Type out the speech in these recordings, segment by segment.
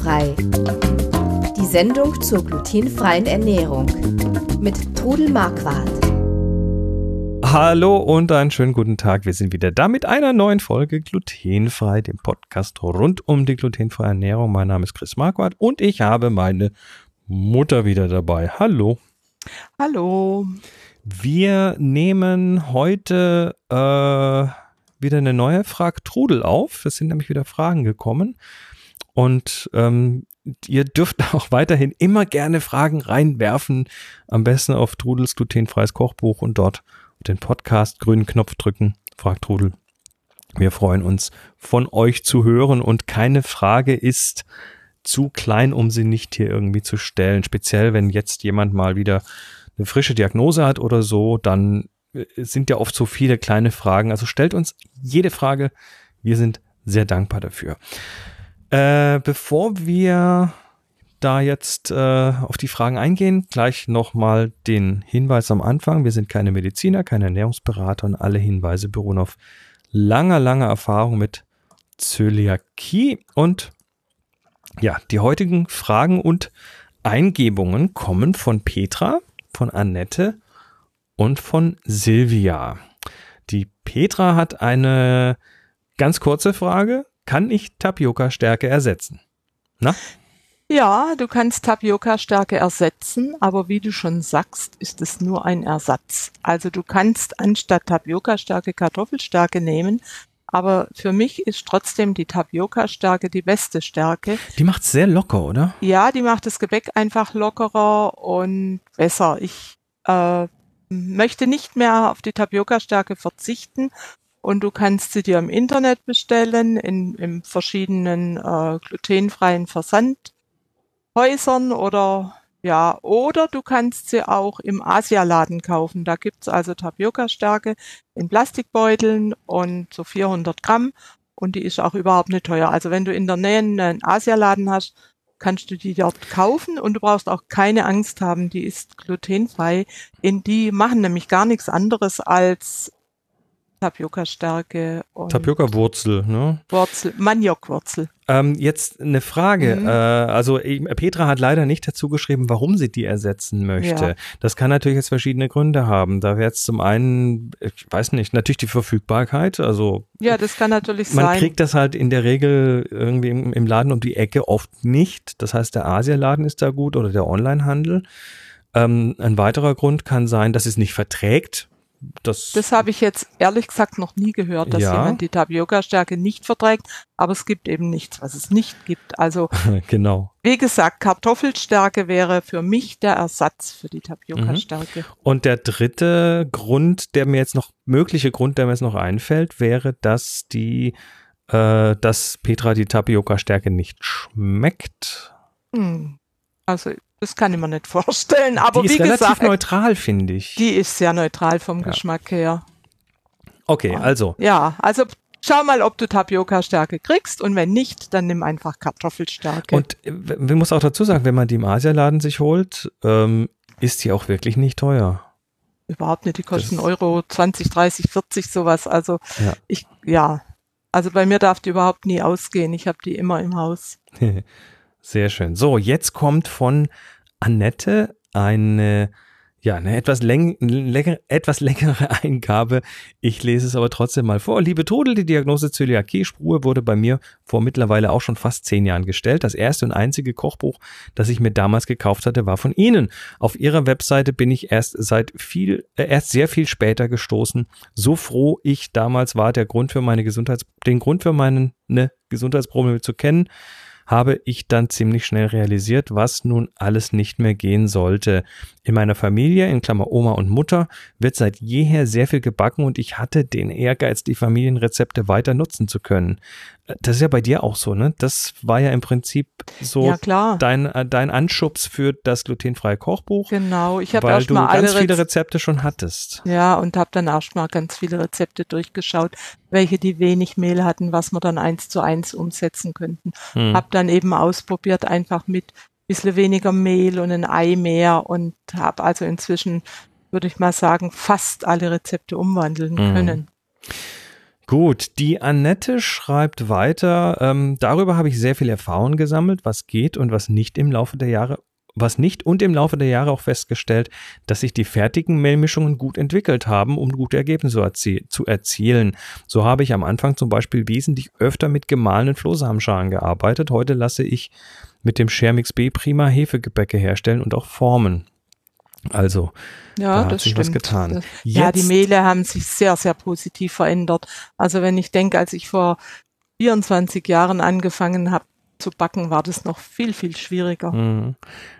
Glutenfrei. Die Sendung zur glutenfreien Ernährung mit Trudel Marquardt. Hallo und einen schönen guten Tag. Wir sind wieder da mit einer neuen Folge Glutenfrei, dem Podcast rund um die glutenfreie Ernährung. Mein Name ist Chris Marquardt und ich habe meine Mutter wieder dabei. Hallo. Hallo. Wir nehmen heute äh, wieder eine neue Frag Trudel auf. Es sind nämlich wieder Fragen gekommen. Und ähm, ihr dürft auch weiterhin immer gerne Fragen reinwerfen. Am besten auf Trudels glutenfreies Kochbuch und dort den Podcast grünen Knopf drücken. Fragt Trudel. Wir freuen uns, von euch zu hören und keine Frage ist zu klein, um sie nicht hier irgendwie zu stellen. Speziell, wenn jetzt jemand mal wieder eine frische Diagnose hat oder so, dann äh, sind ja oft so viele kleine Fragen. Also stellt uns jede Frage. Wir sind sehr dankbar dafür. Äh, bevor wir da jetzt äh, auf die Fragen eingehen, gleich nochmal den Hinweis am Anfang. Wir sind keine Mediziner, keine Ernährungsberater und alle Hinweise beruhen auf langer, langer Erfahrung mit Zöliakie. Und ja, die heutigen Fragen und Eingebungen kommen von Petra, von Annette und von Silvia. Die Petra hat eine ganz kurze Frage kann ich Tapioca-Stärke ersetzen? Na? Ja, du kannst Tapioca-Stärke ersetzen, aber wie du schon sagst, ist es nur ein Ersatz. Also du kannst anstatt Tapioca-Stärke Kartoffelstärke nehmen, aber für mich ist trotzdem die Tapioca-Stärke die beste Stärke. Die macht sehr locker, oder? Ja, die macht das Gebäck einfach lockerer und besser. Ich äh, möchte nicht mehr auf die Tapioca-Stärke verzichten und du kannst sie dir im Internet bestellen, in, in verschiedenen äh, glutenfreien Versandhäusern oder ja, oder du kannst sie auch im Asialaden kaufen. Da gibt's also Tapioca-Stärke in Plastikbeuteln und so 400 Gramm und die ist auch überhaupt nicht teuer. Also wenn du in der Nähe einen Asialaden hast, kannst du die dort kaufen und du brauchst auch keine Angst haben, die ist glutenfrei. In die machen nämlich gar nichts anderes als Tapioca-Stärke. Tapioca-Wurzel, ne? Wurzel, Maniokwurzel. Ähm, jetzt eine Frage. Mhm. Äh, also Petra hat leider nicht dazu geschrieben, warum sie die ersetzen möchte. Ja. Das kann natürlich jetzt verschiedene Gründe haben. Da wäre jetzt zum einen, ich weiß nicht, natürlich die Verfügbarkeit. Also ja, das kann natürlich man sein. Man kriegt das halt in der Regel irgendwie im, im, Laden um die Ecke oft nicht. Das heißt, der Asialaden ist da gut oder der Onlinehandel. Ähm, ein weiterer Grund kann sein, dass es nicht verträgt das, das habe ich jetzt ehrlich gesagt noch nie gehört, dass ja. jemand die Tapioca-Stärke nicht verträgt, aber es gibt eben nichts, was es nicht gibt. Also genau. Wie gesagt, Kartoffelstärke wäre für mich der Ersatz für die Tapioca-Stärke. Mhm. Und der dritte Grund, der mir jetzt noch mögliche Grund, der mir jetzt noch einfällt, wäre, dass die, äh, dass Petra die Tapioca-Stärke nicht schmeckt. Hm. Also das kann ich mir nicht vorstellen. Aber die ist wie relativ gesagt, neutral, finde ich. Die ist sehr neutral vom ja. Geschmack her. Okay, also. Ja, also schau mal, ob du Tapioca-Stärke kriegst und wenn nicht, dann nimm einfach Kartoffelstärke. Und man muss auch dazu sagen, wenn man die im Asialaden sich holt, ähm, ist die auch wirklich nicht teuer. Überhaupt nicht, die kosten das Euro 20, 30, 40 sowas. Also ja. ich, ja, also bei mir darf die überhaupt nie ausgehen. Ich habe die immer im Haus. Sehr schön. So, jetzt kommt von Annette eine, ja, eine etwas, läng länger, etwas längere Eingabe. Ich lese es aber trotzdem mal vor. Liebe Todel, die Diagnose Zöliakie-Spur wurde bei mir vor mittlerweile auch schon fast zehn Jahren gestellt. Das erste und einzige Kochbuch, das ich mir damals gekauft hatte, war von Ihnen. Auf Ihrer Webseite bin ich erst seit viel, äh, erst sehr viel später gestoßen. So froh ich damals war, der Grund für meine Gesundheits, den Grund für meine ne, Gesundheitsprobleme zu kennen habe ich dann ziemlich schnell realisiert, was nun alles nicht mehr gehen sollte. In meiner Familie, in Klammer Oma und Mutter, wird seit jeher sehr viel gebacken und ich hatte den Ehrgeiz, die Familienrezepte weiter nutzen zu können. Das ist ja bei dir auch so, ne? Das war ja im Prinzip so ja, dein, äh, dein Anschubs für das glutenfreie Kochbuch. Genau, ich habe weil erst mal du ganz viele Rezepte schon hattest. Ja, und habe dann auch mal ganz viele Rezepte durchgeschaut, welche die wenig Mehl hatten, was wir dann eins zu eins umsetzen könnten. Hm. Hab dann eben ausprobiert, einfach mit bisschen weniger Mehl und ein Ei mehr und habe also inzwischen, würde ich mal sagen, fast alle Rezepte umwandeln hm. können. Gut, die Annette schreibt weiter. Ähm, darüber habe ich sehr viel Erfahrung gesammelt, was geht und was nicht im Laufe der Jahre was nicht und im Laufe der Jahre auch festgestellt, dass sich die fertigen Mehlmischungen gut entwickelt haben, um gute Ergebnisse erzie zu erzielen. So habe ich am Anfang zum Beispiel wesentlich öfter mit gemahlenen Flohsamenschalen gearbeitet. Heute lasse ich mit dem Schermix B prima Hefegebäcke herstellen und auch formen. Also, ja, da hat sich stimmt. was getan. Das, ja, die Mehle haben sich sehr, sehr positiv verändert. Also wenn ich denke, als ich vor 24 Jahren angefangen habe zu backen, war das noch viel, viel schwieriger. Mhm.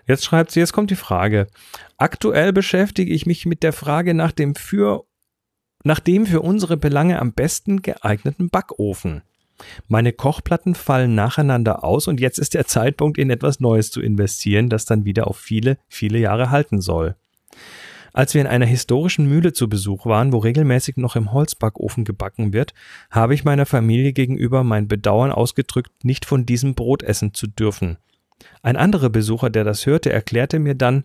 Jetzt schreibt sie, jetzt kommt die Frage. Aktuell beschäftige ich mich mit der Frage nach dem für, nach dem für unsere Belange am besten geeigneten Backofen. Meine Kochplatten fallen nacheinander aus und jetzt ist der Zeitpunkt, in etwas Neues zu investieren, das dann wieder auf viele, viele Jahre halten soll. Als wir in einer historischen Mühle zu Besuch waren, wo regelmäßig noch im Holzbackofen gebacken wird, habe ich meiner Familie gegenüber mein Bedauern ausgedrückt, nicht von diesem Brot essen zu dürfen. Ein anderer Besucher, der das hörte, erklärte mir dann,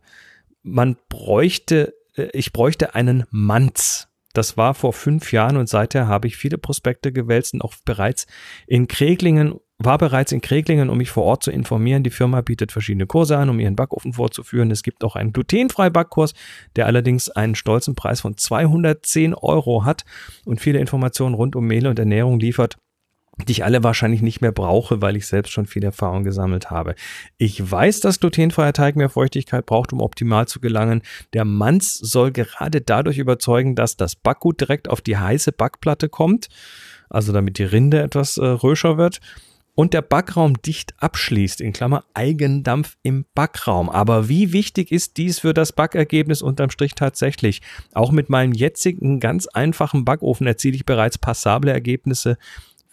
man bräuchte, äh, ich bräuchte einen Manz. Das war vor fünf Jahren und seither habe ich viele Prospekte gewälzt und auch bereits in Kreglingen, war bereits in Kreglingen, um mich vor Ort zu informieren. Die Firma bietet verschiedene Kurse an, um ihren Backofen vorzuführen. Es gibt auch einen glutenfrei Backkurs, der allerdings einen stolzen Preis von 210 Euro hat und viele Informationen rund um Mehl und Ernährung liefert die ich alle wahrscheinlich nicht mehr brauche, weil ich selbst schon viel Erfahrung gesammelt habe. Ich weiß, dass glutenfreier Teig mehr Feuchtigkeit braucht, um optimal zu gelangen. Der Manz soll gerade dadurch überzeugen, dass das Backgut direkt auf die heiße Backplatte kommt, also damit die Rinde etwas äh, röscher wird und der Backraum dicht abschließt, in Klammer Eigendampf im Backraum. Aber wie wichtig ist dies für das Backergebnis unterm Strich tatsächlich? Auch mit meinem jetzigen ganz einfachen Backofen erziele ich bereits passable Ergebnisse.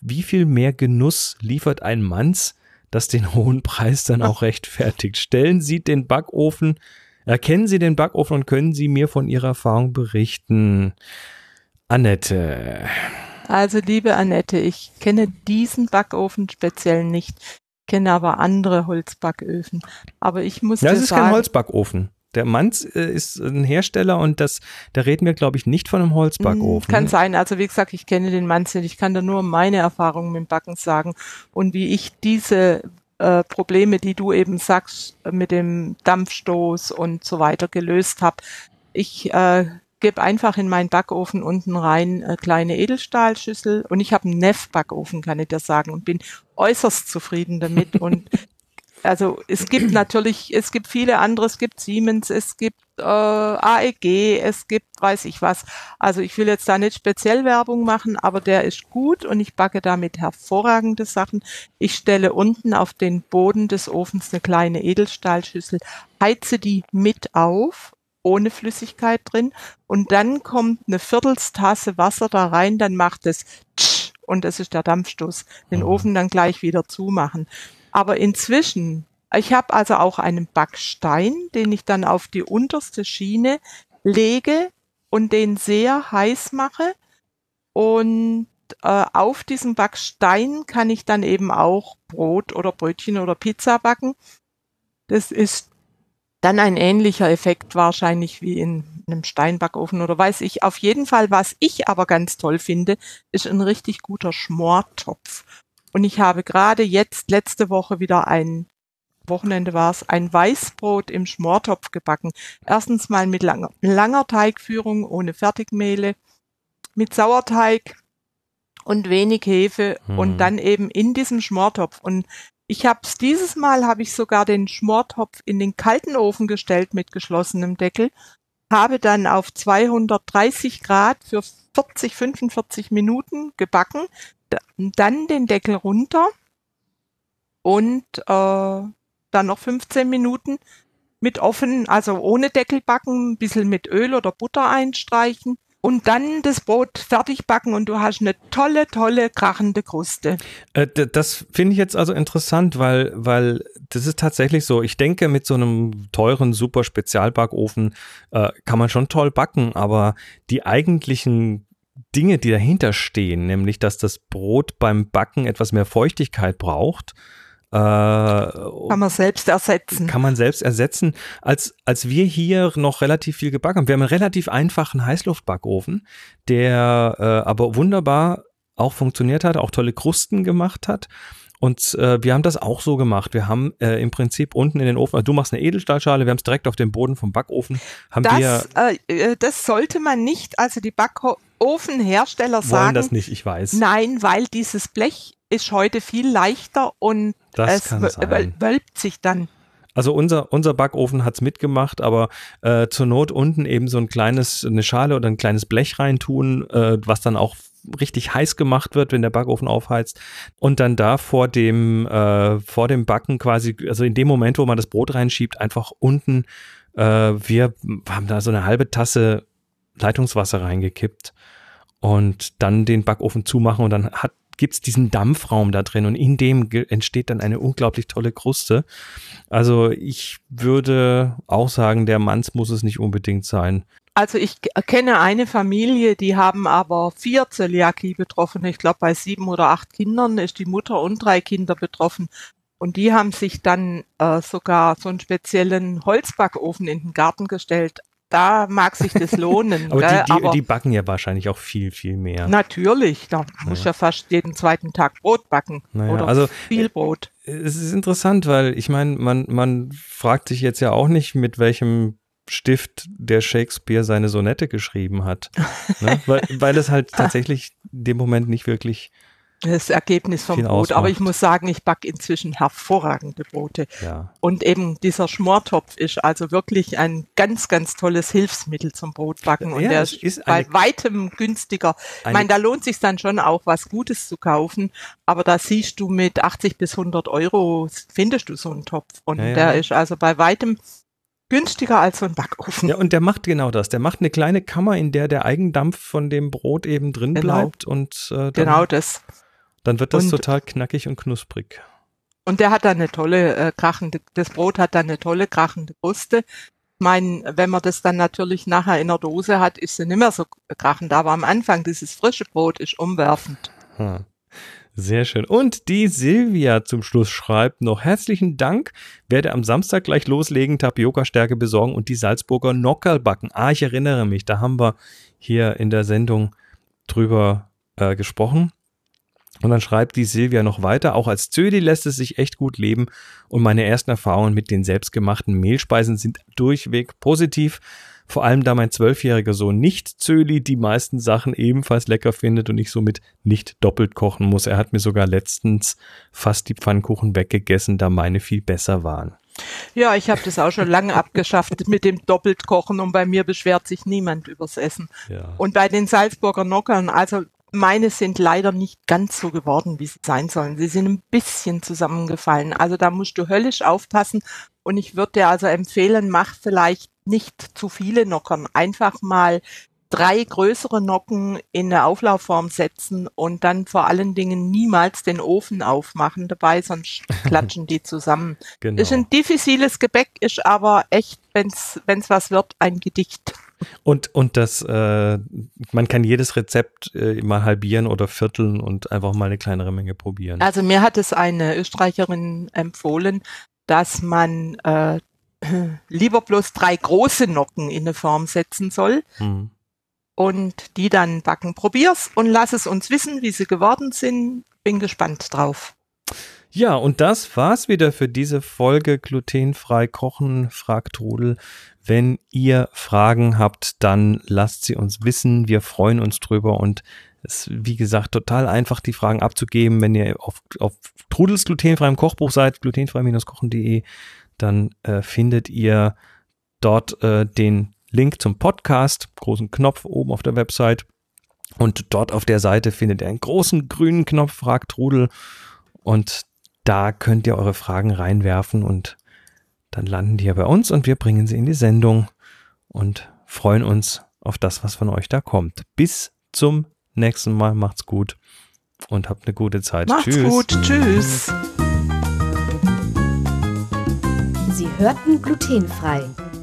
Wie viel mehr Genuss liefert ein Manz, das den hohen Preis dann auch rechtfertigt? Stellen Sie den Backofen, erkennen Sie den Backofen und können Sie mir von Ihrer Erfahrung berichten? Annette. Also liebe Annette, ich kenne diesen Backofen speziell nicht, kenne aber andere Holzbacköfen. Aber ich muss Ja, es ist sagen, kein Holzbackofen. Der Manz äh, ist ein Hersteller und das, da reden wir, glaube ich, nicht von einem Holzbackofen. Mm, Kann sein. Also wie gesagt, ich kenne den Mann nicht. Ich kann da nur meine Erfahrungen mit dem Backen sagen und wie ich diese äh, Probleme, die du eben sagst, mit dem Dampfstoß und so weiter gelöst habe. Ich äh, gebe einfach in meinen Backofen unten rein äh, kleine Edelstahlschüssel und ich habe einen Neff-Backofen, kann ich dir sagen, und bin äußerst zufrieden damit und also es gibt natürlich, es gibt viele andere, es gibt Siemens, es gibt äh, AEG, es gibt weiß ich was. Also ich will jetzt da nicht speziell Werbung machen, aber der ist gut und ich backe damit hervorragende Sachen. Ich stelle unten auf den Boden des Ofens eine kleine Edelstahlschüssel, heize die mit auf ohne Flüssigkeit drin und dann kommt eine Viertelstasse Wasser da rein, dann macht es tsch und das ist der Dampfstoß. Den Mhm. Ofen dann gleich wieder zumachen. Aber inzwischen, ich habe also auch einen Backstein, den ich dann auf die unterste Schiene lege und den sehr heiß mache. Und äh, auf diesem Backstein kann ich dann eben auch Brot oder Brötchen oder Pizza backen. Das ist dann ein ähnlicher Effekt wahrscheinlich wie in einem Steinbackofen oder weiß ich. Auf jeden Fall, was ich aber ganz toll finde, ist ein richtig guter Schmortopf. Und ich habe gerade jetzt letzte Woche wieder ein Wochenende war es, ein Weißbrot im Schmortopf gebacken. Erstens mal mit langer, langer Teigführung, ohne Fertigmehle, mit Sauerteig und wenig Hefe Hm. und dann eben in diesem Schmortopf. Und ich habe es dieses Mal, habe ich sogar den Schmortopf in den kalten Ofen gestellt mit geschlossenem Deckel, habe dann auf 230 Grad für 40, 45 Minuten gebacken, dann den Deckel runter und äh, dann noch 15 Minuten mit offen, also ohne Deckel backen, ein bisschen mit Öl oder Butter einstreichen und dann das Brot fertig backen und du hast eine tolle, tolle, krachende Kruste. Äh, das finde ich jetzt also interessant, weil, weil das ist tatsächlich so. Ich denke, mit so einem teuren, super Spezialbackofen äh, kann man schon toll backen, aber die eigentlichen Dinge, die dahinter stehen, nämlich, dass das Brot beim Backen etwas mehr Feuchtigkeit braucht, äh, Kann man selbst ersetzen. kann man selbst ersetzen. Als, als wir hier noch relativ viel gebacken haben, wir haben einen relativ einfachen Heißluftbackofen, der äh, aber wunderbar auch funktioniert hat, auch tolle Krusten gemacht hat. Und äh, wir haben das auch so gemacht. Wir haben äh, im Prinzip unten in den Ofen, also du machst eine Edelstahlschale, wir haben es direkt auf dem Boden vom Backofen. Haben das, wir, äh, äh, das sollte man nicht, also die Backofenhersteller sagen. wollen das nicht, ich weiß. Nein, weil dieses Blech ist heute viel leichter und Das es wölbt sich dann. Also unser, unser Backofen hat's mitgemacht, aber äh, zur Not unten eben so ein kleines, eine Schale oder ein kleines Blech reintun, äh, was dann auch richtig heiß gemacht wird, wenn der Backofen aufheizt und dann da vor dem äh, vor dem Backen quasi, also in dem Moment, wo man das Brot reinschiebt, einfach unten, äh, wir haben da so eine halbe Tasse Leitungswasser reingekippt und dann den Backofen zumachen und dann hat gibt's diesen Dampfraum da drin und in dem entsteht dann eine unglaublich tolle Kruste. Also ich würde auch sagen, der Manns muss es nicht unbedingt sein. Also ich kenne eine Familie, die haben aber vier Zöliakie betroffen. Ich glaube, bei sieben oder acht Kindern ist die Mutter und drei Kinder betroffen. Und die haben sich dann äh, sogar so einen speziellen Holzbackofen in den Garten gestellt. Da mag sich das lohnen. Aber die, die, die backen ja wahrscheinlich auch viel, viel mehr. natürlich, da muss Ja. ja fast jeden zweiten Tag Brot backen Naja, oder also viel Brot. es ist interessant, weil ich meine, man, man fragt sich jetzt ja auch nicht, mit welchem Stift der Shakespeare seine Sonette geschrieben hat. ne? weil, weil es halt tatsächlich in dem Moment nicht wirklich, Das Ergebnis vom Brot. Aber ich muss sagen, ich backe inzwischen hervorragende Brote. ja. Und eben dieser Schmortopf ist also wirklich ein ganz, ganz tolles Hilfsmittel zum Brotbacken. Und Ja, der es ist, bei weitem günstiger. Ich Eine- meine, da lohnt sich dann schon auch was Gutes zu kaufen. Aber da siehst du mit 80 bis 100 Euro findest du so einen Topf. Und Ja, der ist also bei weitem günstiger als so ein Backofen. Ja, und der macht genau das. Der macht eine kleine Kammer, in der der Eigendampf von dem Brot eben drin Genau. bleibt und äh, genau das. Dann wird das Und- total knackig und knusprig. Und der hat dann eine tolle äh, krachende, das Brot hat dann eine tolle krachende Kruste. Ich meine, wenn man das dann natürlich nachher in der Dose hat, ist sie nicht mehr so krachend. Aber am Anfang, dieses frische Brot ist umwerfend. Hm. Sehr schön. Und die Silvia zum Schluss schreibt noch herzlichen Dank. Werde am Samstag gleich loslegen, Tapioca-Stärke besorgen und die Salzburger Nockerl backen. Ah, ich erinnere mich, da haben wir hier in der Sendung drüber äh, gesprochen. Und dann schreibt die Silvia noch weiter, auch als Zödi lässt es sich echt gut leben und meine ersten Erfahrungen mit den selbstgemachten Mehlspeisen sind durchweg positiv. Vor allem da mein zwölfjähriger Sohn nicht Zöli die meisten Sachen ebenfalls lecker findet und ich somit nicht doppelt kochen muss. Er hat mir sogar letztens fast die Pfannkuchen weggegessen, da meine viel besser waren. Ja, ich habe das auch schon lange abgeschafft mit dem Doppeltkochen und bei mir beschwert sich niemand übers Essen. Ja. Und bei den Salzburger Nockern, also meine sind leider nicht ganz so geworden, wie sie sein sollen. Sie sind ein bisschen zusammengefallen. Also da musst du höllisch aufpassen. Und ich würde dir also empfehlen, mach vielleicht nicht zu viele Nockern. Einfach mal drei größere Nocken in eine Auflaufform setzen und dann vor allen Dingen niemals den Ofen aufmachen dabei, sonst klatschen die zusammen. Genau. Ist ein diffiziles Gebäck, ist aber echt, wenn's wenn's was wird, ein Gedicht. Und, und das, äh, man kann jedes Rezept äh, mal halbieren oder vierteln und einfach mal eine kleinere Menge probieren. Also mir hat es eine Österreicherin empfohlen, dass man äh, lieber bloß drei große Nocken in eine Form setzen soll Hm. Und die dann backen. Probier's und lass es uns wissen, wie sie geworden sind. Bin gespannt drauf. Ja, und das war's wieder für diese Folge glutenfrei kochen, fragt Trudel. Wenn ihr Fragen habt, dann lasst sie uns wissen. Wir freuen uns drüber und es ist, wie gesagt, total einfach, die Fragen abzugeben. Wenn ihr auf, auf Trudels glutenfreiem Kochbuch seid, glutenfrei-kochen.de, dann äh, findet ihr dort äh, den Link zum Podcast, großen Knopf oben auf der Website. Und dort auf der Seite findet ihr einen großen grünen Knopf, fragt Trudel. Und da könnt ihr eure Fragen reinwerfen und dann landen die ja bei uns und wir bringen sie in die Sendung und freuen uns auf das, was von euch da kommt. Bis zum nächsten Mal. Macht's gut und habt eine gute Zeit. Macht's Tschüss. gut. Tschüss. Sie hörten glutenfrei.